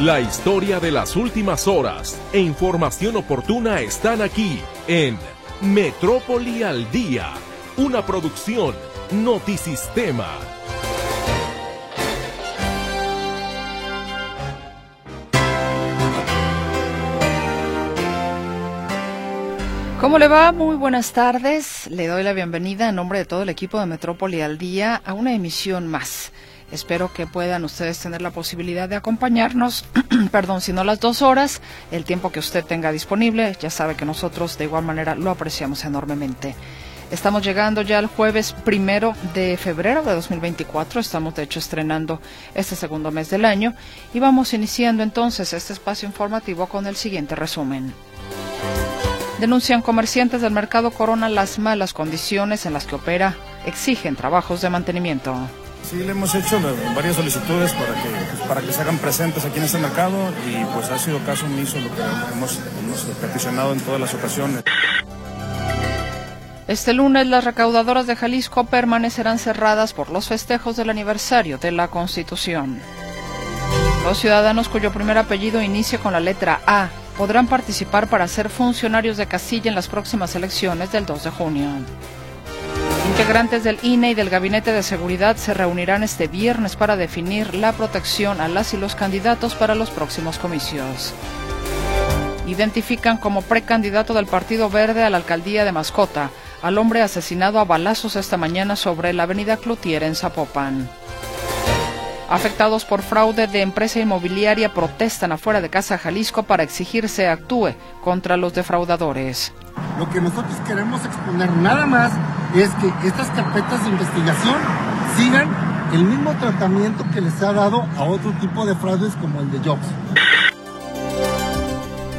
La historia de las últimas horas e información oportuna están aquí en Metrópoli al Día, una producción Notisistema. ¿Cómo le va? Muy buenas tardes. Le doy la bienvenida en nombre de todo el equipo de Metrópoli al Día a una emisión más. Espero que puedan ustedes tener la posibilidad de acompañarnos, perdón, si no las dos horas, el tiempo que usted tenga disponible. Ya sabe que nosotros de igual manera lo apreciamos enormemente. Estamos llegando ya al jueves primero de febrero de 2024. Estamos de hecho estrenando este segundo mes del año y vamos iniciando entonces este espacio informativo con el siguiente resumen. Denuncian comerciantes del mercado Corona las malas condiciones en las que opera. Exigen trabajos de mantenimiento. Sí, le hemos hecho varias solicitudes para que, pues, para que se hagan presentes aquí en este mercado y pues ha sido caso omiso lo que hemos, hemos peticionado en todas las ocasiones. Este lunes las recaudadoras de Jalisco permanecerán cerradas por los festejos del aniversario de la Constitución. Los ciudadanos cuyo primer apellido inicie con la letra A podrán participar para ser funcionarios de casilla en las próximas elecciones del 2 de junio. Integrantes del INE y del Gabinete de Seguridad se reunirán este viernes para definir la protección a las y los candidatos para los próximos comicios. Identifican como precandidato del Partido Verde a la alcaldía de Mascota al hombre asesinado a balazos esta mañana sobre la avenida Cloutier en Zapopan. Afectados por fraude de empresa inmobiliaria protestan afuera de Casa Jalisco para exigir se actúe contra los defraudadores. Lo que nosotros queremos exponer nada más es que estas carpetas de investigación sigan el mismo tratamiento que les ha dado a otro tipo de fraudes como el de Jobs.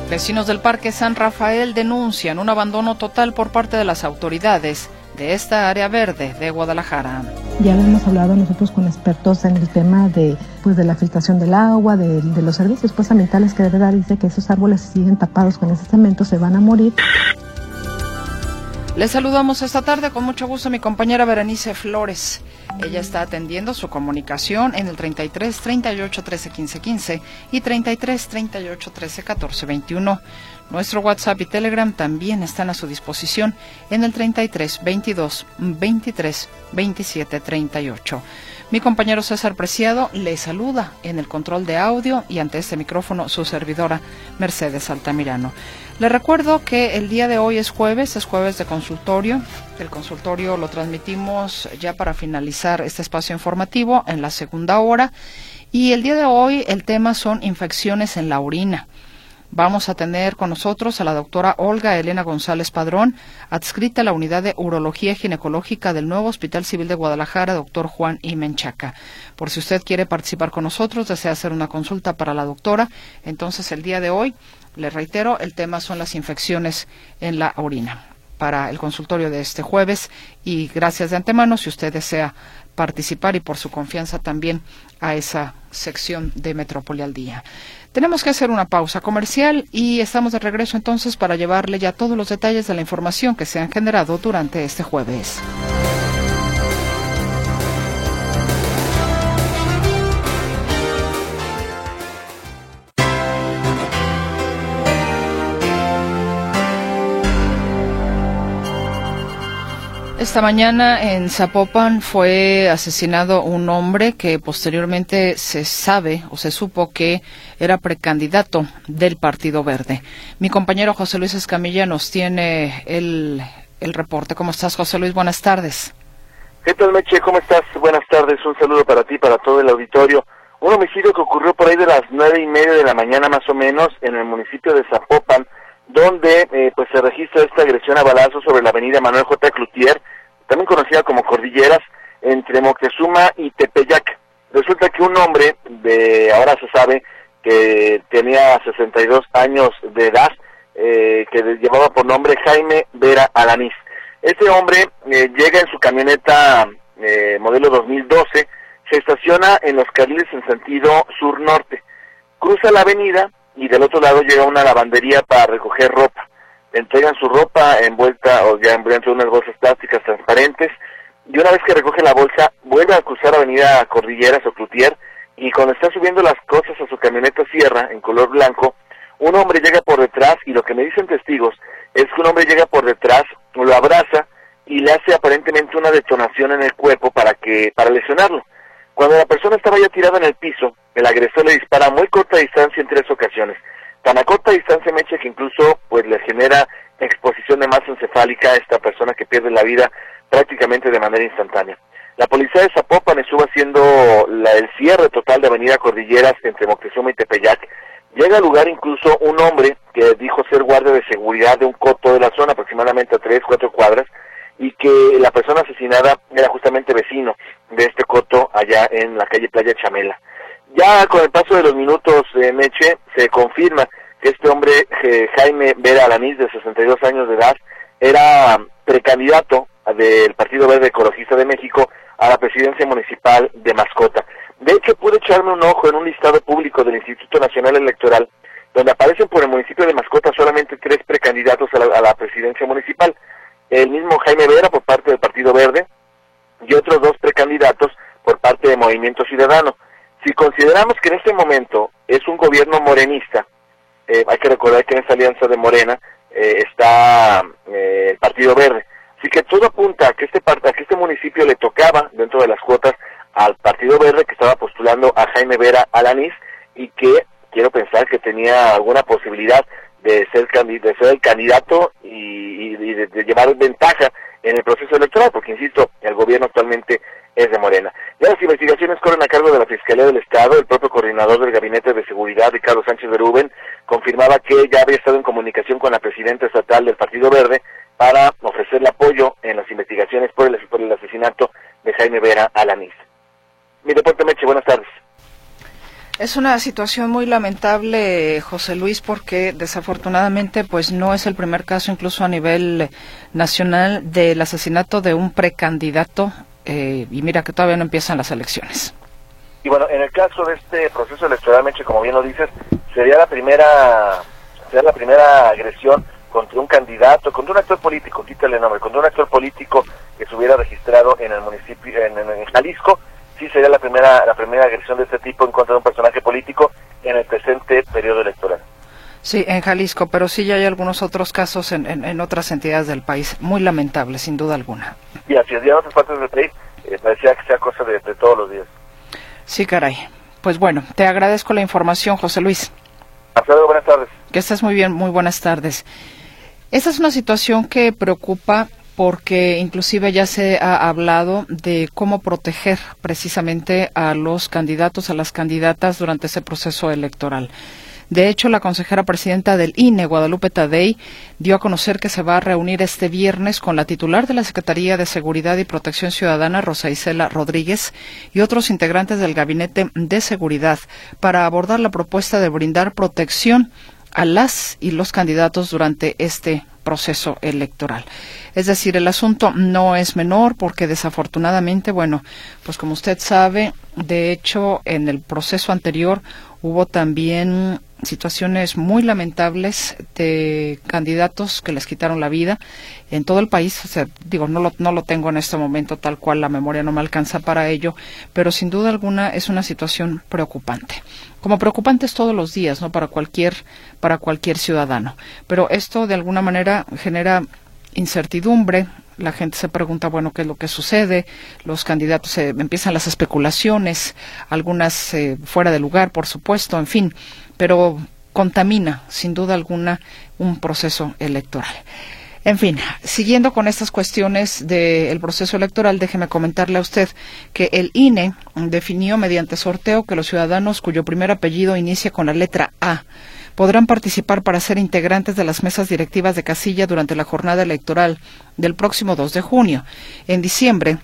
Vecinos del Parque San Rafael denuncian un abandono total por parte de las autoridades de esta área verde de Guadalajara. Ya hemos hablado nosotros con expertos en el tema de, pues, de la filtración del agua, de, de los servicios pues, ambientales que debe dar. Dice que esos árboles siguen tapados con ese cemento, se van a morir. Les saludamos esta tarde con mucho gusto a mi compañera Berenice Flores. Ella está atendiendo su comunicación en el 33 38 13 15 15 y 33 38 13 14 21. Nuestro WhatsApp y Telegram también están a su disposición en el 33 22 23 27 38. Mi compañero César Preciado le saluda en el control de audio y ante este micrófono su servidora Mercedes Altamirano. Le recuerdo que el día de hoy es jueves, es jueves de consultorio. El consultorio lo transmitimos ya para finalizar este espacio informativo en la segunda hora. Y el día de hoy el tema son infecciones en la orina. Vamos a tener con nosotros a la doctora Olga Elena González Padrón, adscrita a la unidad de urología ginecológica del nuevo Hospital Civil de Guadalajara, doctor Juan I. Menchaca. Por si usted quiere participar con nosotros, desea hacer una consulta para la doctora, entonces el día de hoy, le reitero, el tema son las infecciones en la orina para el consultorio de este jueves y gracias de antemano si usted desea participar y por su confianza también a esa sección de Metrópoli al Día. Tenemos que hacer una pausa comercial y estamos de regreso entonces para llevarle ya todos los detalles de la información que se han generado durante este jueves. Esta mañana en Zapopan fue asesinado un hombre que posteriormente se sabe o se supo que era precandidato del Partido Verde. Mi compañero José Luis Escamilla nos tiene el, el reporte. ¿Cómo estás, José Luis? Buenas tardes. ¿Qué tal, Meche? ¿Cómo estás? Buenas tardes. Un saludo para ti, para todo el auditorio. Un homicidio que ocurrió por ahí de las nueve y media de la mañana, más o menos, en el municipio de Zapopan, donde eh, pues se registra esta agresión a balazos sobre la avenida Manuel J. Cloutier, también conocida como Cordilleras, entre Moctezuma y Tepeyac. Resulta que un hombre de, ahora se sabe, que tenía 62 años de edad, eh, que llevaba por nombre Jaime Vera Alanís. Este hombre eh, llega en su camioneta eh, modelo 2012, se estaciona en los carriles en sentido sur-norte, cruza la avenida y del otro lado llega una lavandería para recoger ropa. Entregan su ropa envuelta o ya envuelta en unas bolsas plásticas transparentes y una vez que recoge la bolsa vuelve a cruzar avenida Cordilleras o Cloutier y cuando está subiendo las cosas a su camioneta Sierra en color blanco, un hombre llega por detrás y lo que me dicen testigos es que un hombre llega por detrás, lo abraza y le hace aparentemente una detonación en el cuerpo para que para lesionarlo. Cuando la persona estaba ya tirada en el piso, el agresor le dispara a muy corta distancia en tres ocasiones. Tan a corta distancia, Meche, que incluso pues le genera exposición de masa encefálica a esta persona que pierde la vida prácticamente de manera instantánea. La policía de Zapopan estuvo haciendo la, el cierre total de Avenida Cordilleras entre Moctezuma y Tepeyac. Llega al lugar incluso un hombre que dijo ser guardia de seguridad de un coto de la zona, aproximadamente a tres, cuatro cuadras, y que la persona asesinada era justamente vecino de este coto allá en la calle Playa Chamela. Ya con el paso de los minutos, eh, Meche, se confirma que este hombre, Jaime Vera Alanís, de 62 años de edad, era precandidato del Partido Verde Ecologista de México a la presidencia municipal de Mascota. De hecho, pude echarme un ojo en un listado público del Instituto Nacional Electoral, donde aparecen por el municipio de Mascota solamente tres precandidatos a la, a la presidencia municipal. El mismo Jaime Vera por parte del Partido Verde y otros dos precandidatos por parte de Movimiento Ciudadano. Si consideramos que en este momento es un gobierno morenista, eh, hay que recordar que en esta alianza de Morena eh, está eh, el Partido Verde. Así que todo apunta a que este a que este municipio le tocaba dentro de las cuotas al Partido Verde que estaba postulando a Jaime Vera Alanís y que quiero pensar que tenía alguna posibilidad de ser, de ser el candidato y, de, de, llevar ventaja en el proceso electoral, porque insisto, el gobierno actualmente es de Morena. Ya las investigaciones corren a cargo de la Fiscalía del Estado, el propio coordinador del Gabinete de Seguridad, Ricardo Sánchez Berúben, confirmaba que ya había estado en comunicación con la presidenta estatal del Partido Verde para ofrecerle apoyo en las investigaciones por el, por el asesinato de Jaime Vera Alanis. Mi deporte Meche, buenas tardes. Es una situación muy lamentable, José Luis, porque desafortunadamente pues no es el primer caso, incluso a nivel nacional, del asesinato de un precandidato eh, y mira que todavía no empiezan las elecciones. Y bueno, en el caso de este proceso electoral, Meche, como bien lo dices, sería la primera, sería la primera agresión contra un candidato, contra un actor político, quítale el nombre, contra un actor político que se hubiera registrado en el municipio, en, en, en Jalisco, sí sería la primera, la primera agresión de este tipo en contra de un personaje político en el presente periodo electoral. Sí, en Jalisco, pero sí ya hay algunos otros casos en, en, en otras entidades del país. Muy lamentable, sin duda alguna. Y así es, ya en otras partes del país eh, parecía que sea cosa de, de todos los días. Sí, caray. Pues bueno, te agradezco la información, José Luis. Hasta luego, buenas tardes. Que estés muy bien, muy buenas tardes. Esta es una situación que preocupa porque inclusive ya se ha hablado de cómo proteger precisamente a los candidatos, a las candidatas durante ese proceso electoral. De hecho, la consejera presidenta del INE, Guadalupe Tadei, dio a conocer que se va a reunir este viernes con la titular de la Secretaría de Seguridad y Protección Ciudadana, Rosa Isela Rodríguez, y otros integrantes del Gabinete de Seguridad para abordar la propuesta de brindar protección a las y los candidatos durante este proceso electoral. Es decir, el asunto no es menor porque desafortunadamente, bueno, pues como usted sabe, de hecho, en el proceso anterior hubo también situaciones muy lamentables de candidatos que les quitaron la vida en todo el país. O sea, digo, no lo, no lo tengo en este momento tal cual, la memoria no me alcanza para ello, pero sin duda alguna es una situación preocupante. Como preocupante es todos los días, ¿no? Para cualquier, para cualquier ciudadano. Pero esto de alguna manera genera incertidumbre, la gente se pregunta, bueno, ¿qué es lo que sucede? Los candidatos eh, empiezan las especulaciones, algunas eh, fuera de lugar, por supuesto, en fin, pero contamina, sin duda alguna, un proceso electoral. En fin, siguiendo con estas cuestiones del proceso electoral, déjeme comentarle a usted que el INE definió mediante sorteo que los ciudadanos cuyo primer apellido inicia con la letra A podrán participar para ser integrantes de las mesas directivas de casilla durante la jornada electoral del próximo 2 de junio. En diciembre,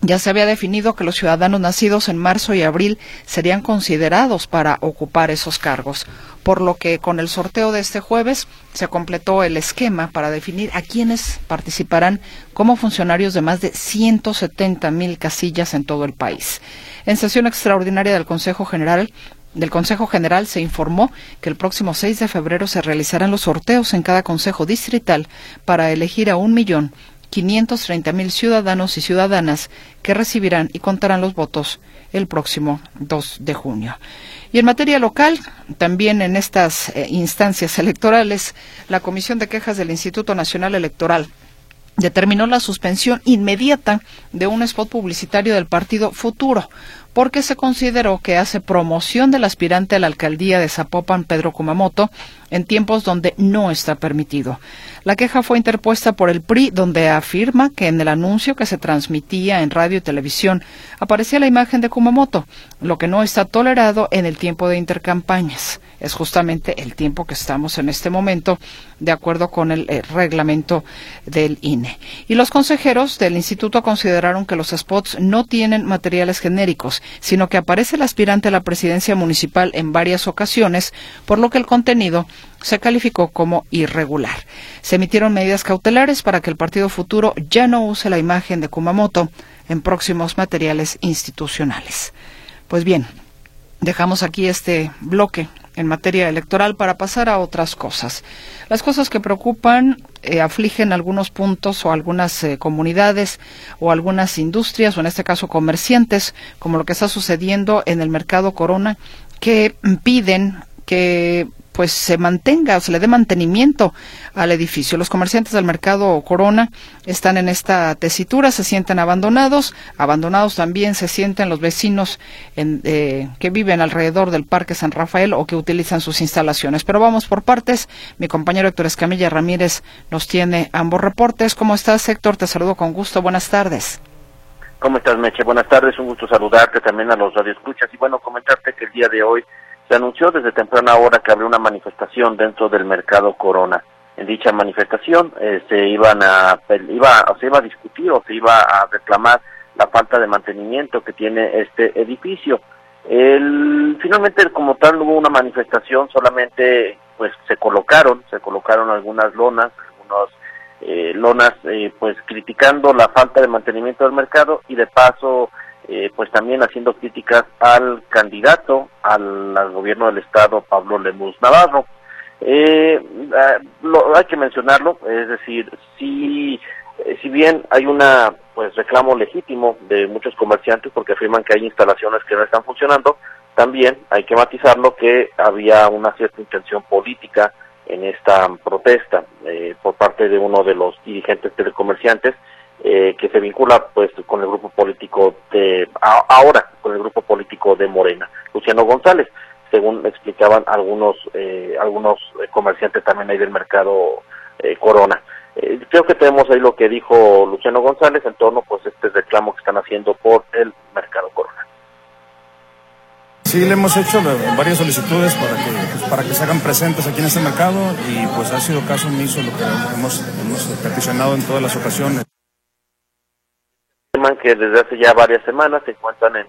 ya se había definido que los ciudadanos nacidos en marzo y abril serían considerados para ocupar esos cargos, por lo que con el sorteo de este jueves se completó el esquema para definir a quienes participarán como funcionarios de más de 170 mil casillas en todo el país. En sesión extraordinaria del Consejo General, del Consejo General se informó que el próximo 6 de febrero se realizarán los sorteos en cada Consejo Distrital para elegir a un millón 530 mil ciudadanos y ciudadanas que recibirán y contarán los votos el próximo 2 de junio. Y en materia local, también en estas eh, instancias electorales, la Comisión de Quejas del Instituto Nacional Electoral determinó la suspensión inmediata de un spot publicitario del partido Futuro, porque se consideró que hace promoción del aspirante a la alcaldía de Zapopan, Pedro Kumamoto, en tiempos donde no está permitido. La queja fue interpuesta por el PRI, donde afirma que en el anuncio que se transmitía en radio y televisión aparecía la imagen de Kumamoto, lo que no está tolerado en el tiempo de intercampañas. Es justamente el tiempo que estamos en este momento, de acuerdo con el eh, reglamento del INE. Y los consejeros del instituto consideraron que los spots no tienen materiales genéricos, sino que aparece el aspirante a la presidencia municipal en varias ocasiones, por lo que el contenido se calificó como irregular. Se emitieron medidas cautelares para que el Partido Futuro ya no use la imagen de Kumamoto en próximos materiales institucionales. Pues bien, dejamos aquí este bloque en materia electoral para pasar a otras cosas. Las cosas que preocupan, eh, afligen algunos puntos o algunas eh, comunidades o algunas industrias o en este caso comerciantes, como lo que está sucediendo en el mercado Corona, que piden que pues se mantenga o se le dé mantenimiento al edificio. Los comerciantes del mercado Corona están en esta tesitura, se sienten abandonados, abandonados también se sienten los vecinos eh, que viven alrededor del Parque San Rafael o que utilizan sus instalaciones. Pero vamos por partes. Mi compañero Héctor Escamilla Ramírez nos tiene ambos reportes. ¿Cómo estás, Héctor? Te saludo con gusto. Buenas tardes. ¿Cómo estás, Meche? Buenas tardes. Un gusto saludarte también a los radioescuchas y bueno, comentarte que el día de hoy se anunció desde temprana hora que habría una manifestación dentro del mercado Corona. En dicha manifestación eh, se iban a iba o se iba a discutir o se iba a reclamar la falta de mantenimiento que tiene este edificio. El, finalmente como tal hubo una manifestación solamente pues se colocaron se colocaron algunas lonas algunos eh, lonas eh, pues criticando la falta de mantenimiento del mercado y de paso eh, pues también haciendo críticas al candidato al, gobierno del estado Pablo Lemus Navarro. Eh, ah, hay que mencionarlo, es decir, si, eh, si bien hay una pues reclamo legítimo de muchos comerciantes porque afirman que hay instalaciones que no están funcionando, también hay que matizarlo que había una cierta intención política en esta protesta por parte de uno de los dirigentes telecomerciantes eh, que se vincula pues con el grupo político de ahora con el grupo político de Morena, Luciano González, según explicaban algunos eh, algunos comerciantes también ahí del mercado eh, Corona. creo que tenemos ahí lo que dijo Luciano González en torno pues este reclamo que están haciendo por el mercado Corona. Sí, le hemos hecho varias solicitudes para que, pues, para que se hagan presentes aquí en este mercado y pues ha sido caso omiso lo que hemos, hemos peticionado en todas las ocasiones que desde hace ya varias semanas se encuentran en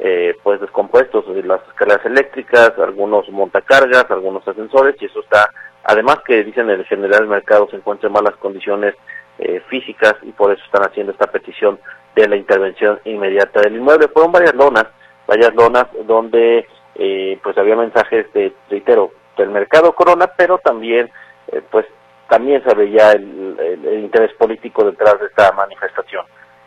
eh, pues descompuestos las escaleras eléctricas, algunos montacargas, algunos ascensores y eso está, además que dicen el general del mercado se encuentra en malas condiciones eh, físicas y por eso están haciendo esta petición de la intervención inmediata del inmueble. Fueron varias lonas, varias lonas donde eh, pues había mensajes de, reitero, del mercado Corona, pero también eh, pues también se veía el, el interés político detrás de esta manifestación.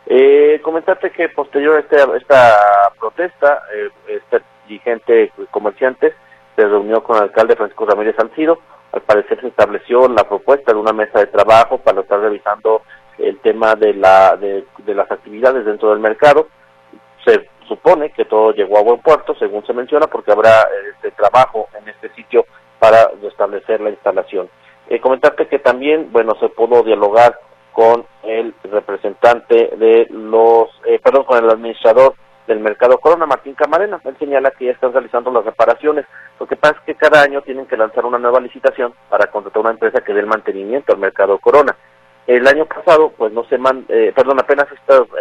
Eh, comentarte que posterior a esta, esta protesta, eh, este dirigente comerciante se reunió con el alcalde Francisco Ramírez Salcido. Al parecer se estableció la propuesta de una mesa de trabajo para estar revisando el tema de, la, de, las actividades dentro del mercado. Se supone que todo llegó a buen puerto, según se menciona, porque habrá este trabajo en este sitio para restablecer la instalación. Eh, comentarte que también, bueno, se pudo dialogar con el representante de los, eh, perdón, con el administrador del mercado Corona, Martín Camarena. Él señala que ya están realizando las reparaciones. Lo que pasa es que cada año tienen que lanzar una nueva licitación para contratar una empresa que dé el mantenimiento al mercado Corona. El año pasado, pues no se man, eh, perdón, apenas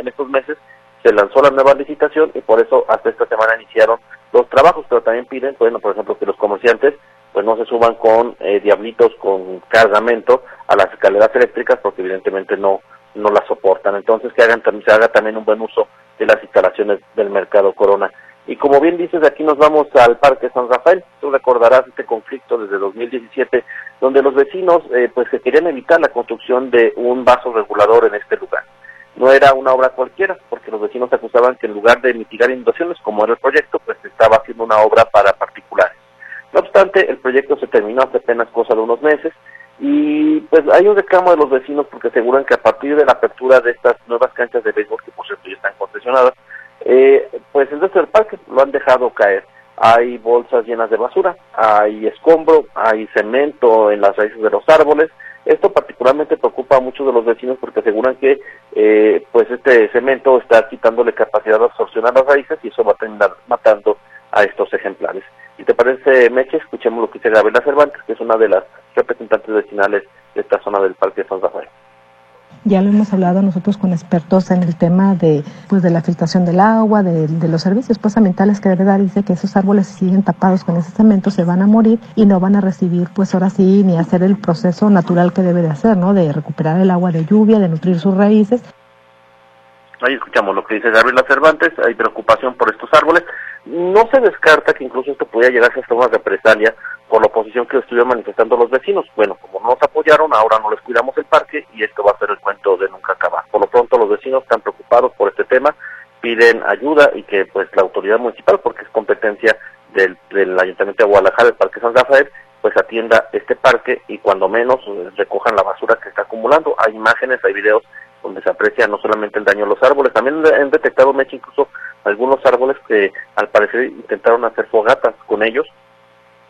en estos meses se lanzó la nueva licitación y por eso hasta esta semana iniciaron los trabajos, pero también piden, bueno, por ejemplo, que los comerciantes pues no se suban con eh, diablitos con cargamento a las escaleras eléctricas porque evidentemente no no las soportan. Entonces que hagan se haga también un buen uso de las instalaciones del mercado Corona. Y como bien dices, aquí nos vamos al Parque San Rafael. Tú recordarás este conflicto desde 2017, donde los vecinos eh, pues se querían evitar la construcción de un vaso regulador en este lugar. No era una obra cualquiera, porque los vecinos acusaban que en lugar de mitigar inundaciones, como era el proyecto, pues estaba haciendo una obra para particulares. No obstante, el proyecto se terminó hace apenas cosa de unos meses y pues hay un reclamo de los vecinos porque aseguran que a partir de la apertura de estas nuevas canchas de béisbol, que por cierto ya están concesionadas, eh, pues el resto del parque lo han dejado caer. Hay bolsas llenas de basura, hay escombro, hay cemento en las raíces de los árboles. Esto particularmente preocupa a muchos de los vecinos porque aseguran que eh, pues este cemento está quitándole capacidad de absorción a las raíces y eso va a terminar matando a estos ejemplares. Si te parece, Meche, escuchemos lo que dice Gabriela Cervantes, que es una de las representantes vecinales de esta zona del Parque de San Rafael. Ya lo hemos hablado nosotros con expertos en el tema de, pues, de la filtración del agua, de, los servicios pues, ambientales que debe dar. Dice que esos árboles si siguen tapados con ese cemento se van a morir y no van a recibir, pues ahora sí, ni hacer el proceso natural que debe de hacer, ¿no? De recuperar el agua de lluvia, de nutrir sus raíces. Ahí escuchamos lo que dice Gabriela Cervantes, hay preocupación por estos árboles. No se descarta que incluso esto pudiera llegar a una represalia por la oposición que estuvieron manifestando los vecinos. Bueno, como no nos apoyaron, ahora no les cuidamos el parque y esto va a ser el cuento de nunca acabar. Por lo pronto los vecinos están preocupados por este tema, piden ayuda y que pues la autoridad municipal, porque es competencia del, del Ayuntamiento de Guadalajara, el Parque San Rafael, pues atienda este parque y cuando menos eh, recojan la basura que está acumulando. Hay imágenes, hay videos donde se aprecia no solamente el daño a los árboles, también han detectado, Meche, incluso algunos árboles que al parecer intentaron hacer fogatas con ellos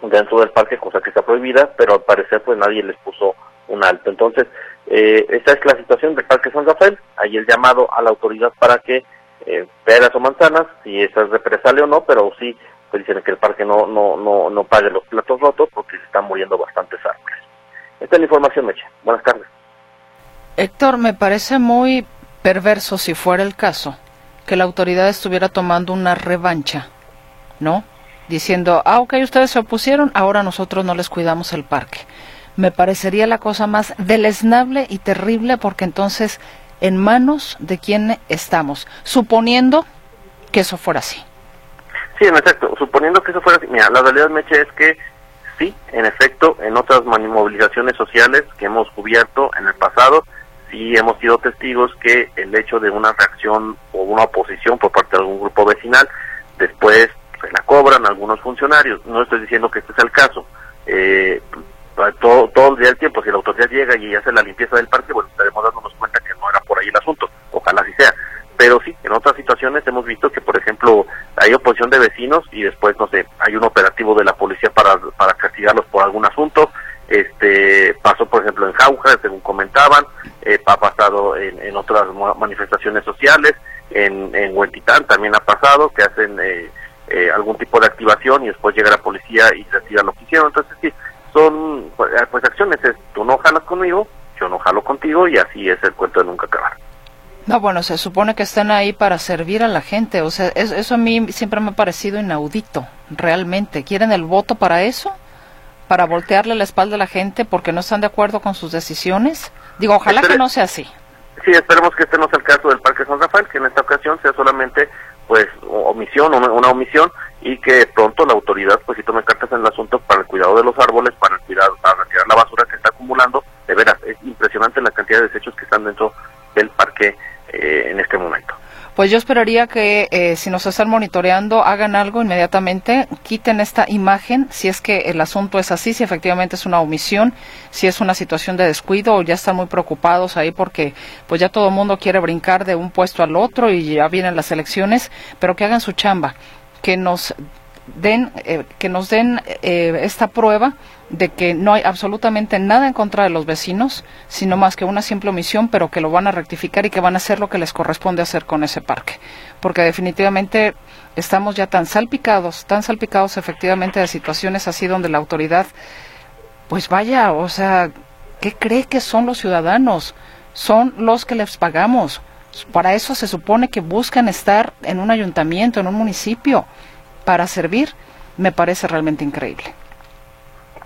dentro del parque, cosa que está prohibida, pero al parecer pues nadie les puso un alto. Entonces, eh, esta es la situación del Parque San Rafael, hay el llamado a la autoridad para que eh, peras o manzanas, si esa es represalia o no, pero sí pues dicen que el parque no, no, no, no pague los platos rotos porque se están muriendo bastantes árboles. Esta es la información, Meche. Buenas tardes. Héctor, me parece muy perverso si fuera el caso que la autoridad estuviera tomando una revancha, ¿no? Diciendo, ah, ok, ustedes se opusieron, ahora nosotros no les cuidamos el parque. Me parecería la cosa más deleznable y terrible porque entonces, ¿en manos de quién estamos? Suponiendo que eso fuera así. Sí, en efecto, suponiendo que eso fuera así. Mira, la realidad, Meche, es que sí, en efecto, en otras movilizaciones sociales que hemos cubierto en el pasado, sí hemos sido testigos que el hecho de una reacción o una oposición por parte de algún grupo vecinal, después se la cobran algunos funcionarios. No estoy diciendo que este sea el caso. Eh, todo, todo el día del tiempo, si la autoridad llega y hace la limpieza del parque, bueno, estaremos dándonos cuenta que no era por ahí el asunto. Ojalá así sea. Pero sí, en otras situaciones hemos visto que, por ejemplo, hay oposición de vecinos y después, no sé, hay un operativo de la policía para, para castigarlos por algún asunto este pasó por ejemplo en Jauja, según comentaban, eh, ha pasado en, otras manifestaciones sociales, en, en Huentitán también ha pasado, que hacen eh, eh, algún tipo de activación y después llega la policía y retira lo que hicieron. Entonces sí, son pues, pues acciones, es, tú no jalas conmigo, yo no jalo contigo y así es el cuento de nunca acabar. No, bueno, se supone que están ahí para servir a la gente, o sea, eso a mí siempre me ha parecido inaudito, realmente. ¿Quieren el voto para eso? Para voltearle la espalda a la gente porque no están de acuerdo con sus decisiones? Digo, ojalá que no sea así. Sí, esperemos que este no sea el caso del Parque San Rafael, que en esta ocasión sea solamente pues omisión o una omisión y que pronto la autoridad pues si tome cartas en el asunto para el cuidado de los árboles, para el cuidado, para retirar la basura que está acumulando. De veras, es impresionante la cantidad de desechos que están dentro del parque eh, en este momento. Pues yo esperaría que eh, si nos están monitoreando hagan algo inmediatamente, quiten esta imagen si es que el asunto es así, si efectivamente es una omisión, si es una situación de descuido o ya están muy preocupados ahí porque pues ya todo el mundo quiere brincar de un puesto al otro y ya vienen las elecciones, pero que hagan su chamba, que nos den, eh, que nos den eh, esta prueba de que no hay absolutamente nada en contra de los vecinos, sino más que una simple omisión, pero que lo van a rectificar y que van a hacer lo que les corresponde hacer con ese parque. Porque definitivamente estamos ya tan salpicados, tan salpicados efectivamente de situaciones así donde la autoridad, pues vaya, o sea, ¿qué cree que son los ciudadanos? Son los que les pagamos. Para eso se supone que buscan estar en un ayuntamiento, en un municipio para servir, me parece realmente increíble.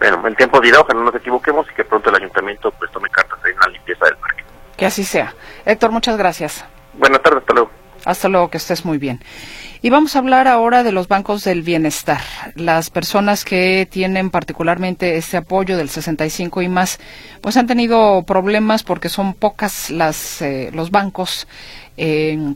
Bueno, el tiempo dirá, ojalá no nos equivoquemos y que pronto el ayuntamiento pues tome cartas en la limpieza del parque. Que así sea. Héctor, muchas gracias. Buenas tardes, hasta luego. Hasta luego, que estés muy bien. Y vamos a hablar ahora de los bancos del bienestar. Las personas que tienen particularmente este apoyo del 65 y más, pues han tenido problemas porque son pocas las eh, los bancos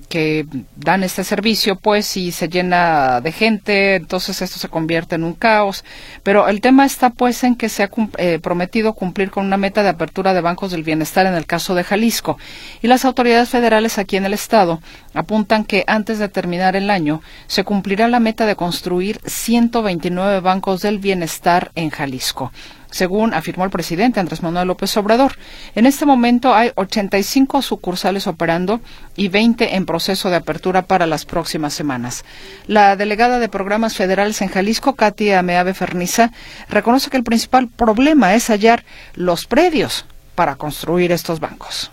que dan este servicio, pues si se llena de gente, entonces esto se convierte en un caos. Pero el tema está pues en que se ha eh, prometido cumplir con una meta de apertura de bancos del bienestar en el caso de Jalisco. Y las autoridades federales aquí en el estado apuntan que antes de terminar el año se cumplirá la meta de construir 129 bancos del bienestar en Jalisco según afirmó el presidente Andrés Manuel López Obrador. En este momento hay 85 sucursales operando y 20 en proceso de apertura para las próximas semanas. La delegada de programas federales en Jalisco, Katia Meave Ferniza, reconoce que el principal problema es hallar los predios para construir estos bancos.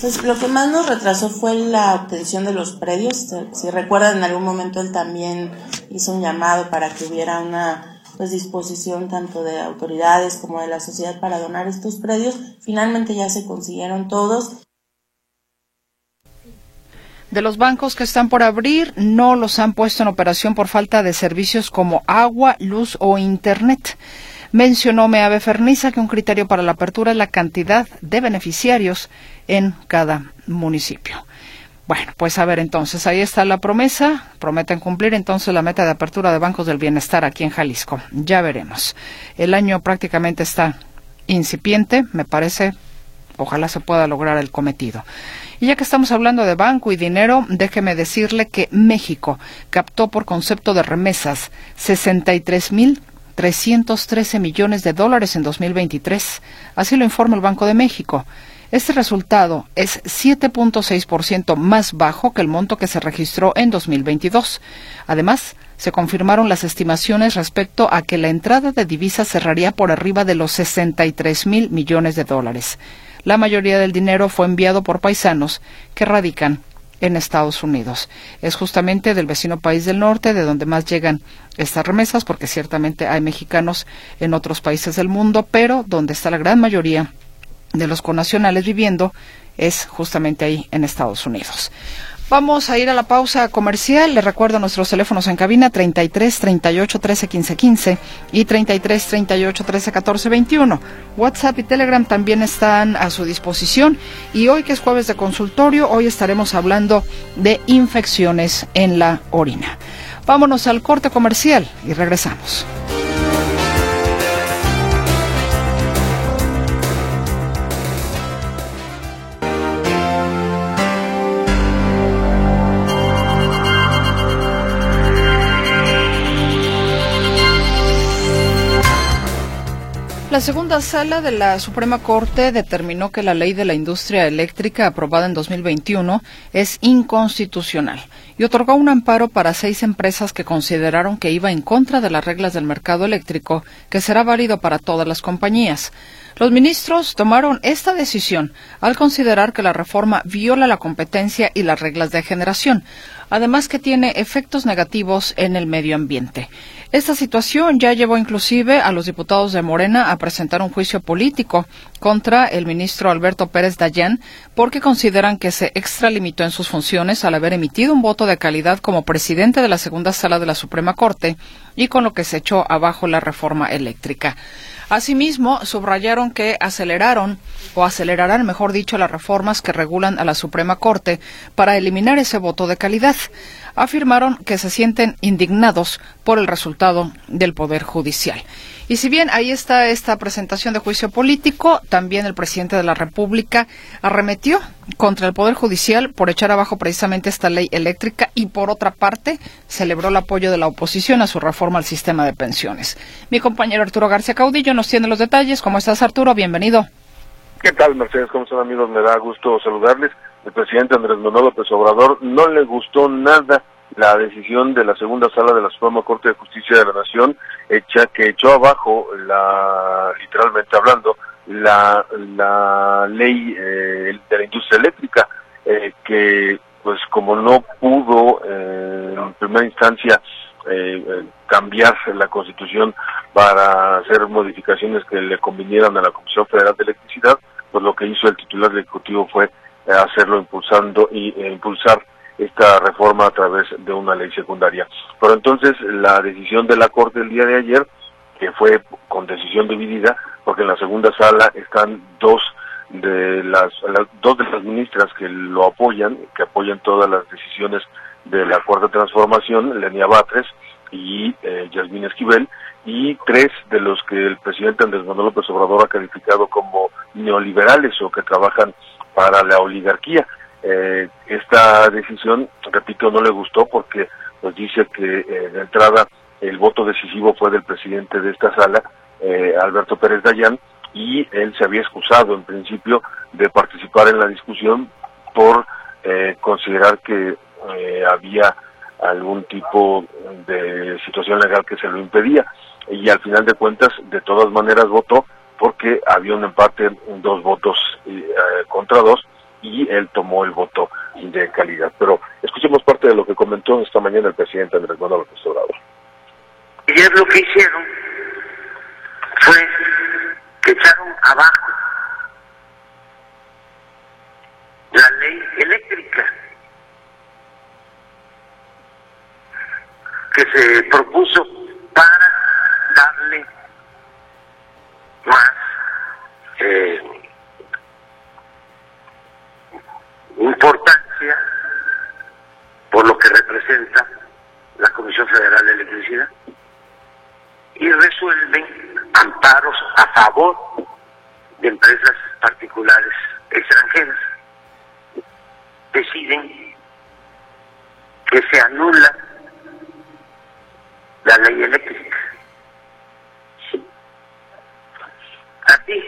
Pues lo que más nos retrasó fue la obtención de los predios. Si recuerdan, en algún momento él también hizo un llamado para que hubiera una pues disposición tanto de autoridades como de la sociedad para donar estos predios. Finalmente ya se consiguieron todos. De los bancos que están por abrir, no los han puesto en operación por falta de servicios como agua, luz o internet. Mencionó Meave Ferniza que un criterio para la apertura es la cantidad de beneficiarios en cada municipio. Bueno, pues a ver entonces, ahí está la promesa. Prometen cumplir entonces la meta de apertura de bancos del bienestar aquí en Jalisco. Ya veremos. El año prácticamente está incipiente, me parece. Ojalá se pueda lograr el cometido. Y ya que estamos hablando de banco y dinero, déjeme decirle que México captó por concepto de remesas 63 mil 313 millones de dólares en 2023. Así lo informa el Banco de México. Este resultado es 7.6% más bajo que el monto que se registró en 2022. Además, se confirmaron las estimaciones respecto a que la entrada de divisas cerraría por arriba de los 63 mil millones de dólares. La mayoría del dinero fue enviado por paisanos que radican en Estados Unidos. Es justamente del vecino país del norte de donde más llegan estas remesas, porque ciertamente hay mexicanos en otros países del mundo, pero donde está la gran mayoría de los conacionales viviendo es justamente ahí en Estados Unidos. Vamos a ir a la pausa comercial. Le recuerdo nuestros teléfonos en cabina 33 38 13 15 15 y 33 38 13 14 21. WhatsApp y Telegram también están a su disposición. Y hoy que es jueves de consultorio, hoy estaremos hablando de infecciones en la orina. Vámonos al corte comercial y regresamos. La segunda sala de la Suprema Corte determinó que la ley de la industria eléctrica aprobada en 2021 es inconstitucional y otorgó un amparo para seis empresas que consideraron que iba en contra de las reglas del mercado eléctrico, que será válido para todas las compañías. Los ministros tomaron esta decisión al considerar que la reforma viola la competencia y las reglas de generación, además que tiene efectos negativos en el medio ambiente. Esta situación ya llevó inclusive a los diputados de Morena a presentar un juicio político contra el ministro Alberto Pérez Dayán porque consideran que se extralimitó en sus funciones al haber emitido un voto de calidad como presidente de la segunda sala de la Suprema Corte y con lo que se echó abajo la reforma eléctrica. Asimismo, subrayaron que aceleraron o acelerarán, mejor dicho, las reformas que regulan a la Suprema Corte para eliminar ese voto de calidad. Afirmaron que se sienten indignados por el resultado del Poder Judicial. Y si bien ahí está esta presentación de juicio político, también el presidente de la República arremetió contra el Poder Judicial por echar abajo precisamente esta ley eléctrica y por otra parte celebró el apoyo de la oposición a su reforma al sistema de pensiones. Mi compañero Arturo García Caudillo nos tiene los detalles. ¿Cómo estás Arturo? Bienvenido. ¿Qué tal Mercedes? ¿Cómo están amigos? Me da gusto saludarles. El presidente Andrés Manuel López Obrador no le gustó nada la decisión de la segunda sala de la Suprema Corte de Justicia de la Nación, hecha que echó abajo la, literalmente hablando, la, ley eh, de la industria eléctrica, eh, que pues como no pudo eh, en primera instancia cambiar la constitución para hacer modificaciones que le convinieran a la Comisión Federal de Electricidad, pues lo que hizo el titular ejecutivo fue hacerlo impulsando y impulsar esta reforma a través de una ley secundaria. Pero entonces la decisión de la Corte el día de ayer, que fue con decisión dividida, porque en la segunda sala están dos de las, dos de las ministras que lo apoyan, que apoyan todas las decisiones de la Cuarta Transformación, Lenia Batres y eh, Esquivel, y tres de los que el presidente Andrés Manuel López Obrador ha calificado como neoliberales o que trabajan para la oligarquía. Eh, esta decisión, repito, no le gustó porque pues dice que eh, de entrada el voto decisivo fue del presidente de esta sala, eh, Alberto Pérez Dayán, y él se había excusado en principio de participar en la discusión por considerar que había algún tipo de situación legal que se lo impedía y al final de cuentas de todas maneras votó porque había un empate, dos votos contra dos y él tomó el voto de calidad. Pero escuchemos parte de lo que comentó esta mañana el presidente Andrés Manuel López Obrador. Y lo que hicieron fue que echaron abajo la ley eléctrica que se propuso para darle más eh, importancia por lo que representa la Comisión Federal de Electricidad y resuelven amparos a favor de empresas particulares extranjeras. Deciden que se anula la ley eléctrica. A ti,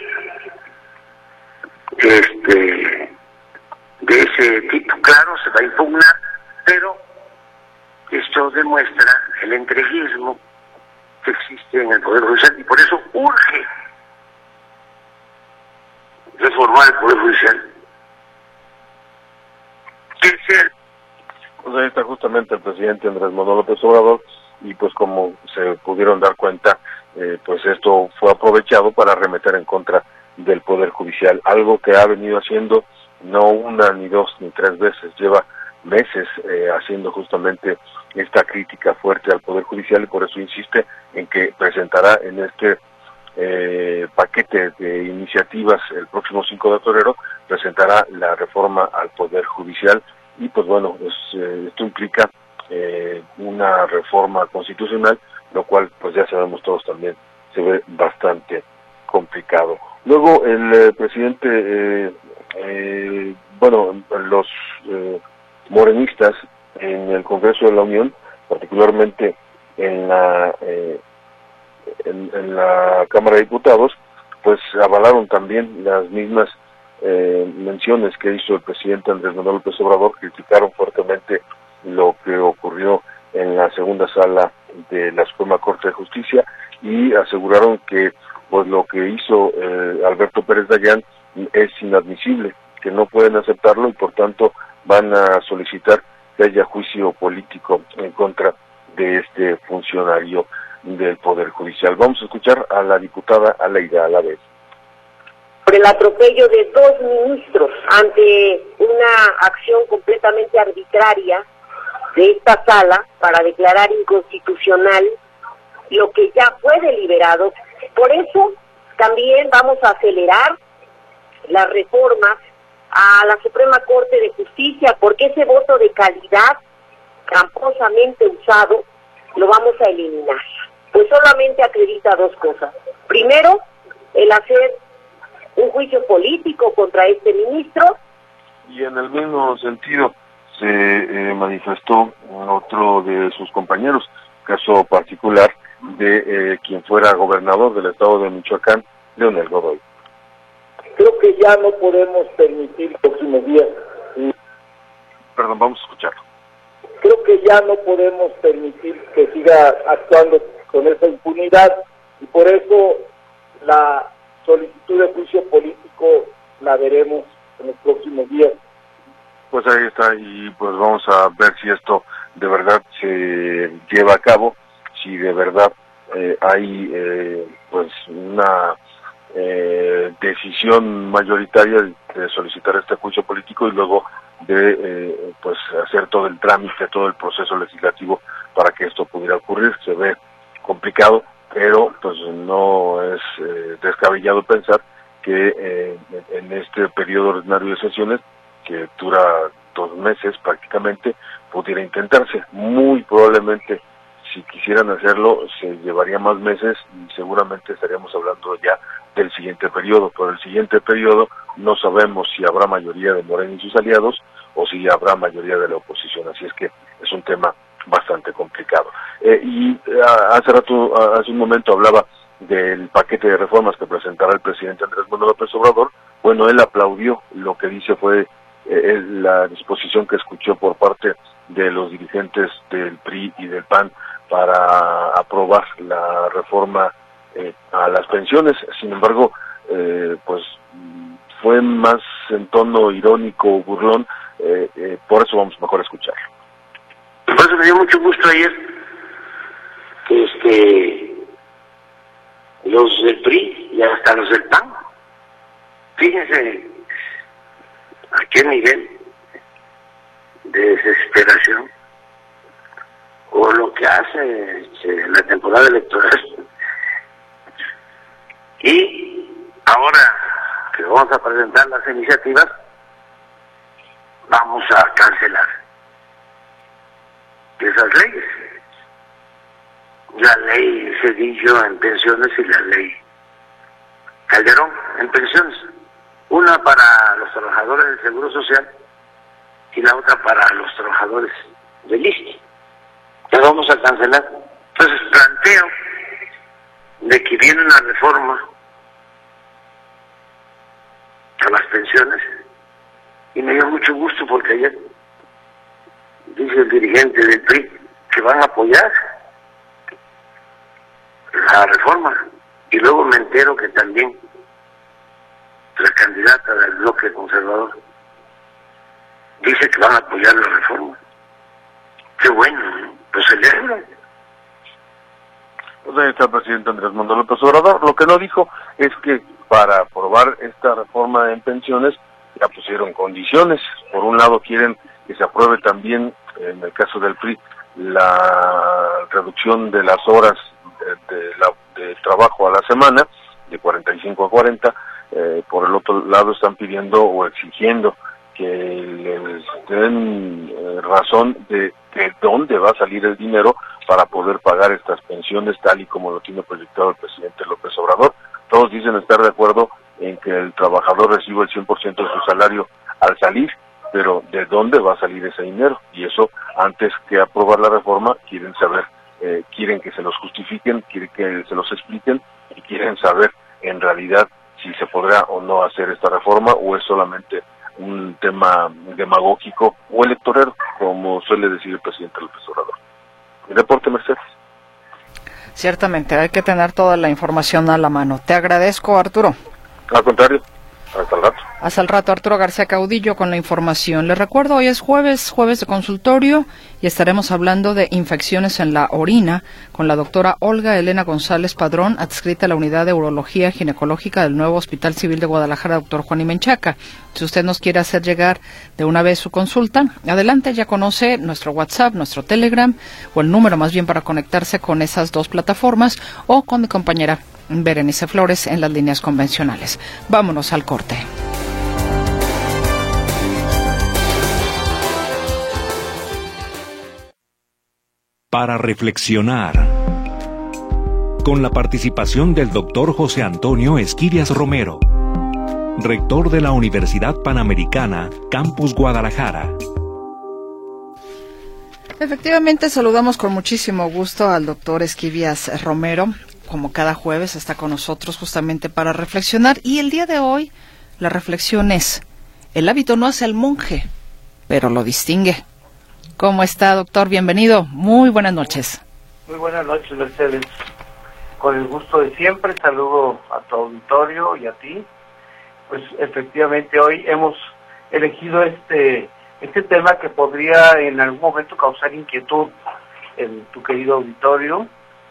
de ese tipo. Claro, se va a impugnar, pero esto demuestra el entreguismo que existe en el Poder Judicial y por eso urge reformar el Poder Judicial. ¿Qué Pues ahí está justamente el presidente Andrés Manuel López Obrador y pues como se pudieron dar cuenta, eh, pues esto fue aprovechado para arremeter en contra del Poder Judicial, algo que ha venido haciendo no una, ni dos, ni tres veces, lleva meses eh, haciendo justamente esta crítica fuerte al Poder Judicial y por eso insiste en que presentará en este eh, paquete de iniciativas el próximo 5 de febrero, presentará la reforma al Poder Judicial. Y pues bueno, eh, esto implica una reforma constitucional, lo cual pues ya sabemos todos también se ve bastante complicado. Luego el presidente eh, bueno, los eh, morenistas en el Congreso de la Unión, particularmente en la, eh, en, la Cámara de Diputados, pues avalaron también las mismas eh, menciones que hizo el presidente Andrés Manuel López Obrador, criticaron fuertemente lo que ocurrió en la segunda sala de la Suprema Corte de Justicia y aseguraron que pues lo que hizo Alberto Pérez Dayán es inadmisible, que no pueden aceptarlo y por tanto van a solicitar que haya juicio político en contra de este funcionario del Poder Judicial. Vamos a escuchar a la diputada Aleida Alavés. Por el atropello de dos ministros ante una acción completamente arbitraria de esta sala para declarar inconstitucional lo que ya fue deliberado. Por eso también vamos a acelerar las reformas a la Suprema Corte de Justicia, porque ese voto de calidad tramposamente usado lo vamos a eliminar. Pues solamente acredita dos cosas. Primero, el hacer un juicio político contra este ministro. Y en el mismo sentido se eh, manifestó otro de sus compañeros, caso particular de eh, quien fuera gobernador del estado de Michoacán, Leonel Godoy creo que ya no podemos permitir próximos días. Perdón, vamos a escucharlo. Creo que ya no podemos permitir que siga actuando con esa impunidad y por eso la solicitud de juicio político la veremos en los próximos días. Pues ahí está y pues vamos a ver si esto de verdad se lleva a cabo, si de verdad eh, hay eh, pues una eh, decisión mayoritaria de solicitar este juicio político y luego de eh, pues hacer todo el trámite, todo el proceso legislativo para que esto pudiera ocurrir. Se ve complicado, pero pues no es eh, descabellado pensar que en este periodo ordinario de sesiones, que dura dos meses prácticamente, pudiera intentarse. Muy probablemente, si quisieran hacerlo, se llevaría más meses y seguramente estaríamos hablando ya del siguiente periodo. Pero el siguiente periodo no sabemos si habrá mayoría de Morena y sus aliados o si habrá mayoría de la oposición. Así es que es un tema bastante complicado. Eh, y eh, hace rato, hace un momento hablaba del paquete de reformas que presentará el presidente Andrés Manuel López Obrador. Bueno, él aplaudió, lo que dice fue eh, la disposición que escuchó por parte de los dirigentes del PRI y del PAN para aprobar la reforma a las pensiones. Sin embargo, pues fue más en tono irónico, burlón, por eso vamos mejor a escucharlo. Por eso me dio mucho gusto ayer que este los del PRI y hasta los del PAN, fíjense a qué nivel de desesperación o lo que hace este, en la temporada electoral. Y ahora que vamos a presentar las iniciativas, vamos a cancelar esas leyes. La ley Cedillo en pensiones y la ley Calderón en pensiones. Una para los trabajadores del Seguro Social y la otra para los trabajadores del ISTE. Ya vamos a cancelar. Entonces planteo de que viene una reforma a las pensiones y me dio mucho gusto porque ayer dice el dirigente del PRI, que van a apoyar la reforma. Y luego me entero que también la candidata del bloque conservador dice que van a apoyar la reforma. Qué bueno, pues celebra. Pues ahí está el presidente Andrés Manuel López Obrador. Lo que no dijo es que para aprobar esta reforma en pensiones ya pusieron condiciones. Por un lado quieren que se apruebe también en el caso del PRI, la reducción de las horas de, trabajo a la semana, de 45 a 40, eh, por el otro lado están pidiendo o exigiendo que les den eh, razón de, de dónde va a salir el dinero para poder pagar estas pensiones tal y como lo tiene proyectado el presidente López Obrador. Todos dicen estar de acuerdo en que el trabajador reciba el 100% de su salario al salir pero ¿de dónde va a salir ese dinero? Y eso, antes que aprobar la reforma, quieren saber, eh, quieren que se los justifiquen, quieren que se los expliquen y quieren saber en realidad si se podrá o no hacer esta reforma o es solamente un tema demagógico o electorero, como suele decir el presidente López Obrador. El reporte, Mercedes. Ciertamente, hay que tener toda la información a la mano. Te agradezco, Arturo. Al contrario. Hasta el rato. Hasta el rato, Arturo García Caudillo con la información. Les recuerdo, hoy es jueves, jueves de consultorio y estaremos hablando de infecciones en la orina con la doctora Olga Elena González Padrón, adscrita a la unidad de urología ginecológica del nuevo Hospital Civil de Guadalajara, doctor Juan Imenchaca. Si usted nos quiere hacer llegar de una vez su consulta, adelante, ya conoce nuestro WhatsApp, nuestro Telegram o el número más bien para conectarse con esas dos plataformas o con mi compañera Berenice Flores en las líneas convencionales. Vámonos al corte. Para reflexionar. Con la participación del doctor José Antonio Esquirias Romero, rector de la Universidad Panamericana, Campus Guadalajara. Efectivamente, saludamos con muchísimo gusto al doctor Esquivias Romero, como cada jueves, está con nosotros justamente para reflexionar. Y el día de hoy, la reflexión es, el hábito no hace al monje, pero lo distingue. ¿Cómo está, doctor? Bienvenido. Muy buenas noches. Muy buenas noches, Mercedes. Con el gusto de siempre, saludo a tu auditorio y a ti. Pues efectivamente hoy hemos elegido este, este tema que podría en algún momento causar inquietud en tu querido auditorio,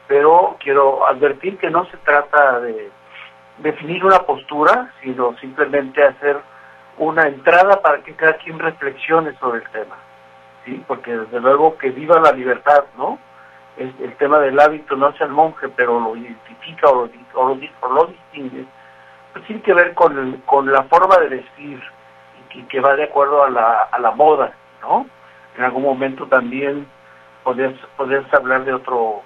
pero quiero advertir que no se trata de, definir una postura, sino simplemente hacer una entrada para que cada quien reflexione sobre el tema. ¿sí? Porque desde luego que viva la libertad, ¿no? El, tema del hábito no hace al monje, pero lo identifica o lo, o lo, o lo distingue, pues tiene que ver con, el- con la forma de vestir y que, que va de acuerdo a la, a la moda, ¿no? En algún momento también podrías, podrías hablar de otro,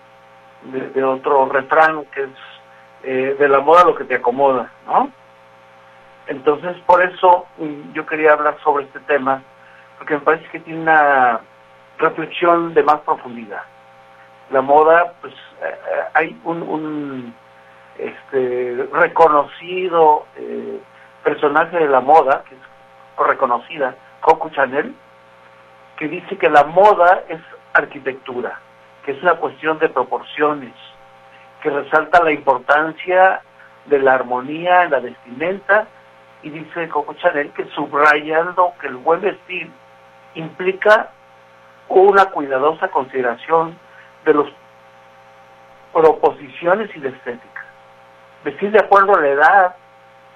de, otro refrán que es eh, de la moda lo que te acomoda, ¿no? Entonces, por eso mm, yo quería hablar sobre este tema, porque me parece que tiene una reflexión de más profundidad. La moda, pues eh, eh, hay un, un, este, reconocido personaje de la moda, que es reconocida, Coco Chanel, que dice que la moda es arquitectura, es una cuestión de proporciones, que resalta la importancia de la armonía en la vestimenta y dice Coco Chanel que subrayando que el buen vestir implica una cuidadosa consideración de las proposiciones y la estética. Vestir de acuerdo a la edad,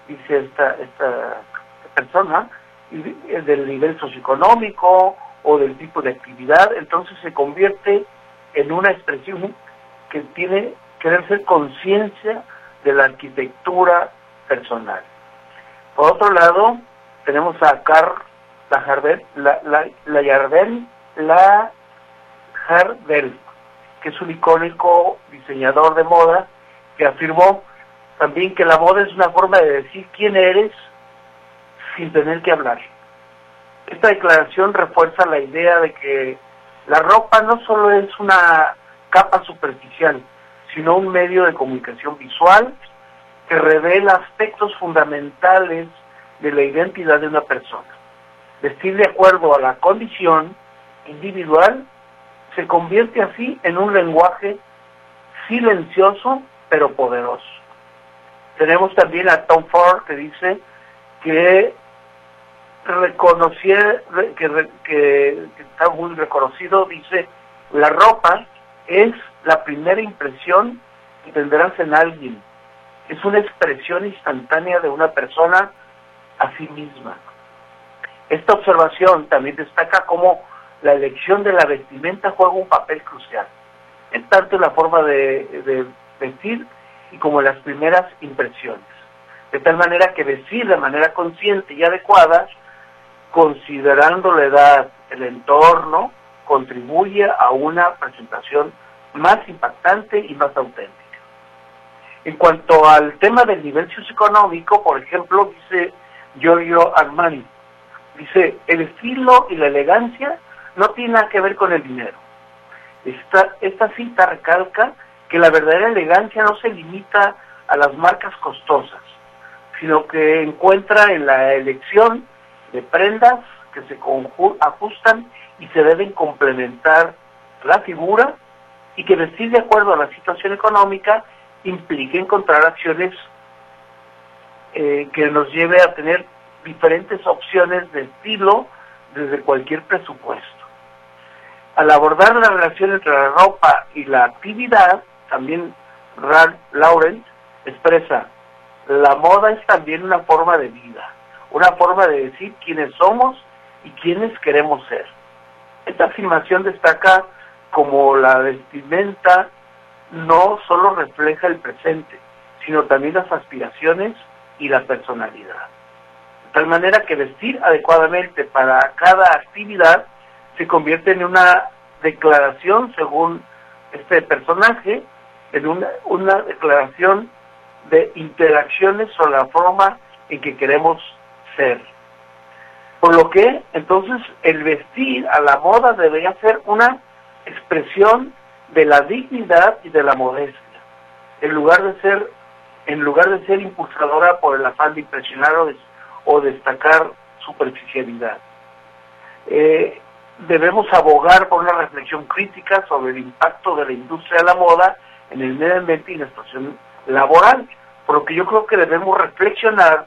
dice esta, esta persona, y de- del nivel socioeconómico o del tipo de actividad, entonces se convierte en una expresión que tiene que ser conciencia de la arquitectura personal. Por otro lado, tenemos a Karl Lagerfeld, la, la, Lagerfeld, que es un icónico diseñador de moda, que afirmó también que la moda es una forma de decir quién eres sin tener que hablar. Esta declaración refuerza la idea de que la ropa no solo es una capa superficial, sino un medio de comunicación visual que revela aspectos fundamentales de la identidad de una persona. Vestir de acuerdo a la condición individual se convierte así en un lenguaje silencioso pero poderoso. Tenemos también a Tom Ford que dice que reconocer que, que- que está muy reconocido dice la ropa es la primera impresión que tendrás en alguien. Es una expresión instantánea de una persona a sí misma esta observación también destaca cómo la elección de la vestimenta juega un papel crucial en tanto la forma de, vestir y como las primeras impresiones. De tal manera que vestir de manera consciente y adecuada considerando la edad, el entorno, contribuye a una presentación más impactante y más auténtica. En cuanto al tema del nivel socioeconómico, por ejemplo, dice Giorgio Armani, dice, el estilo y la elegancia no tienen nada que ver con el dinero. Esta, esta cita recalca que la verdadera elegancia no se limita a las marcas costosas, sino que encuentra en la elección de prendas que se ajustan y se deben complementar la figura y que vestir de acuerdo a la situación económica implica encontrar acciones eh, que nos lleve a tener diferentes opciones de estilo desde cualquier presupuesto. Al abordar la relación entre la ropa y la actividad, también Ralph Lauren expresa, la moda es también una forma de vida, una forma de decir quiénes somos y quiénes queremos ser. Esta afirmación destaca como la vestimenta no solo refleja el presente, sino también las aspiraciones y la personalidad. De tal manera que vestir adecuadamente para cada actividad se convierte en una declaración, según este personaje, en una, una declaración de interacciones sobre la forma en que queremos ser. Por lo que, entonces, el vestir a la moda debería ser una expresión de la dignidad y de la modestia, en lugar de ser, en lugar de ser impulsadora por el afán de impresionar o, des- o destacar superficialidad. Eh, debemos abogar por una reflexión crítica sobre el impacto de la industria de la moda en el medio ambiente y la situación laboral, por lo que yo creo que debemos reflexionar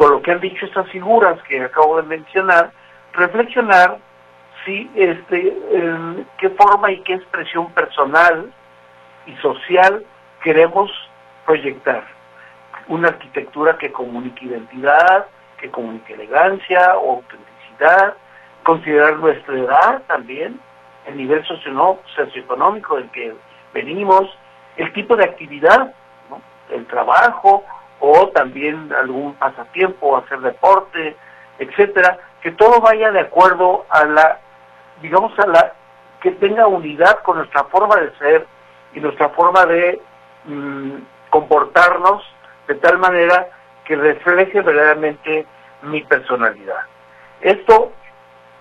con lo que han dicho estas figuras que acabo de mencionar, reflexionar si este qué forma y qué expresión personal y social queremos proyectar. una arquitectura que comunique identidad, que comunique elegancia autenticidad, considerar nuestra edad también, el nivel socioeconómico del que venimos, el tipo de actividad, el trabajo o también algún pasatiempo, hacer deporte, etcétera, que todo vaya de acuerdo a la, digamos, a la, que tenga unidad con nuestra forma de ser y nuestra forma de mm, comportarnos de tal manera que refleje verdaderamente mi personalidad. Esto,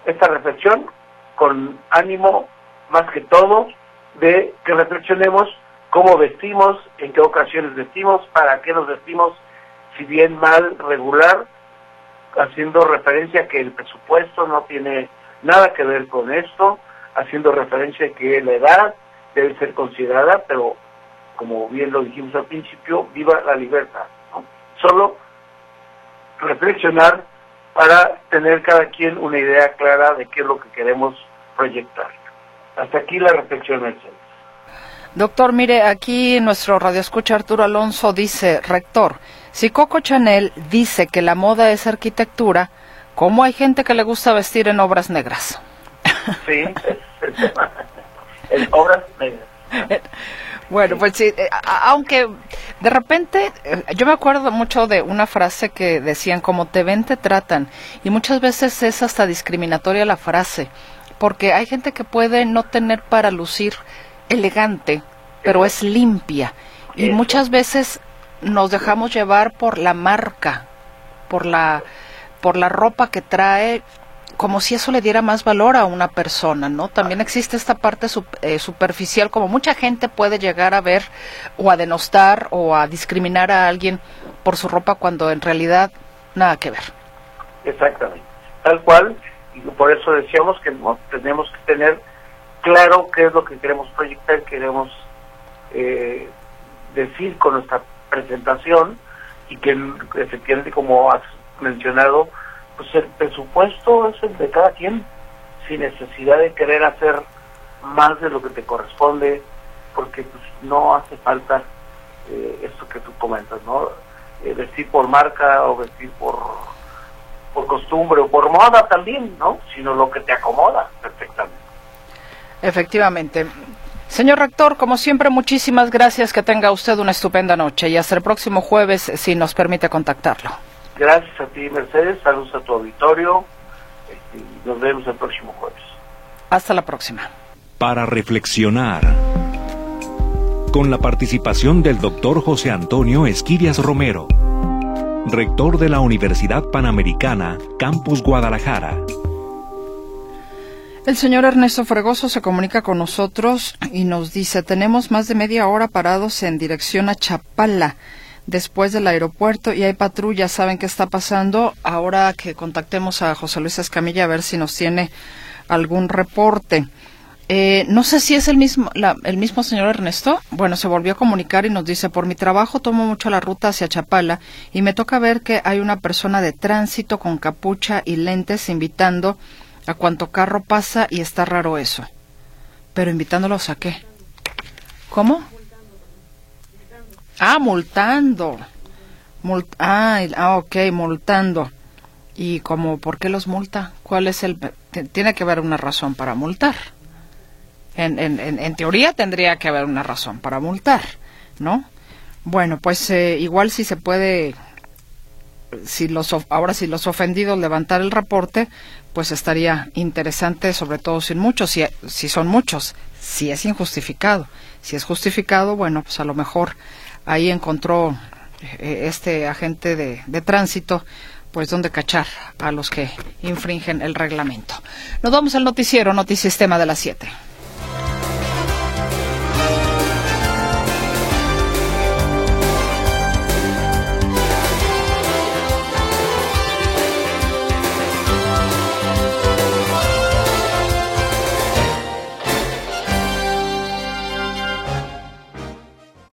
esta reflexión, con ánimo más que todo de que reflexionemos cómo vestimos, en qué ocasiones vestimos, para qué nos vestimos, si bien mal, regular, haciendo referencia que el presupuesto no tiene nada que ver con esto, haciendo referencia que la edad debe ser considerada, pero como bien lo dijimos al principio, viva la libertad. Solo reflexionar para tener cada quien una idea clara de qué es lo que queremos proyectar. Hasta aquí la reflexión, Mercedes. Doctor, mire, aquí nuestro radioescucha Arturo Alonso dice, rector, si Coco Chanel dice que la moda es arquitectura, ¿cómo hay gente que le gusta vestir en obras negras? Sí, en obras negras. Bueno, pues sí, eh, aunque de repente, eh, yo me acuerdo mucho de una frase que decían, como te ven, te tratan. Y muchas veces es hasta discriminatoria la frase, porque hay gente que puede no tener para lucir elegante, pero es limpia. Y muchas veces nos dejamos llevar por la marca, por la, por la ropa que trae, como si eso le diera más valor a una persona, ¿no? También existe esta parte eh, superficial, como mucha gente puede llegar a ver o a denostar o a discriminar a alguien por su ropa cuando en realidad nada que ver. Exactamente, tal cual, y por eso decíamos que tenemos que tener claro qué es lo que queremos proyectar, queremos eh, decir con nuestra presentación y que efectivamente, como has mencionado, pues el presupuesto es el de cada quien, sin necesidad de querer hacer más de lo que te corresponde, porque pues no hace falta eh, esto que tú comentas, ¿no? Eh, vestir por marca o vestir por, por costumbre o por moda también, ¿no? Sino lo que te acomoda perfectamente. Efectivamente. Señor rector, como siempre, muchísimas gracias. Que tenga usted una estupenda noche y hasta el próximo jueves, si nos permite contactarlo. Gracias a ti, Mercedes. Saludos a tu auditorio. Este, nos vemos el próximo jueves. Hasta la próxima. Para reflexionar. Con la participación del doctor José Antonio Esquirias Romero, rector de la Universidad Panamericana, Campus Guadalajara. El señor Ernesto Fregoso se comunica con nosotros y nos dice, tenemos más de media hora parados en dirección a Chapala después del aeropuerto y hay patrullas, saben qué está pasando. Ahora que contactemos a José Luis Escamilla a ver si nos tiene algún reporte. Eh, no sé si es el mismo, el mismo señor Ernesto. Bueno, se volvió a comunicar y nos dice, por mi trabajo tomo mucho la ruta hacia Chapala y me toca ver que hay una persona de tránsito con capucha y lentes invitando a cuanto carro pasa y está raro eso. Pero invitándolos a qué? ¿Cómo? Ah, multando. ah, ah, ok, multando. ¿Y como por qué los multa? ¿Cuál es el...? Tiene que haber una razón para multar. En, en, en, teoría tendría que haber una razón para multar, ¿no? Bueno, pues eh, igual si se puede, si los ahora si los ofendidos levantar el reporte, pues estaría interesante, sobre todo sin muchos, si, si son muchos, si es injustificado. Si es justificado, bueno, pues a lo mejor ahí encontró eh, este agente de, de tránsito pues donde cachar a los que infringen el reglamento. Nos vamos al noticiero, Notisistema de las 7.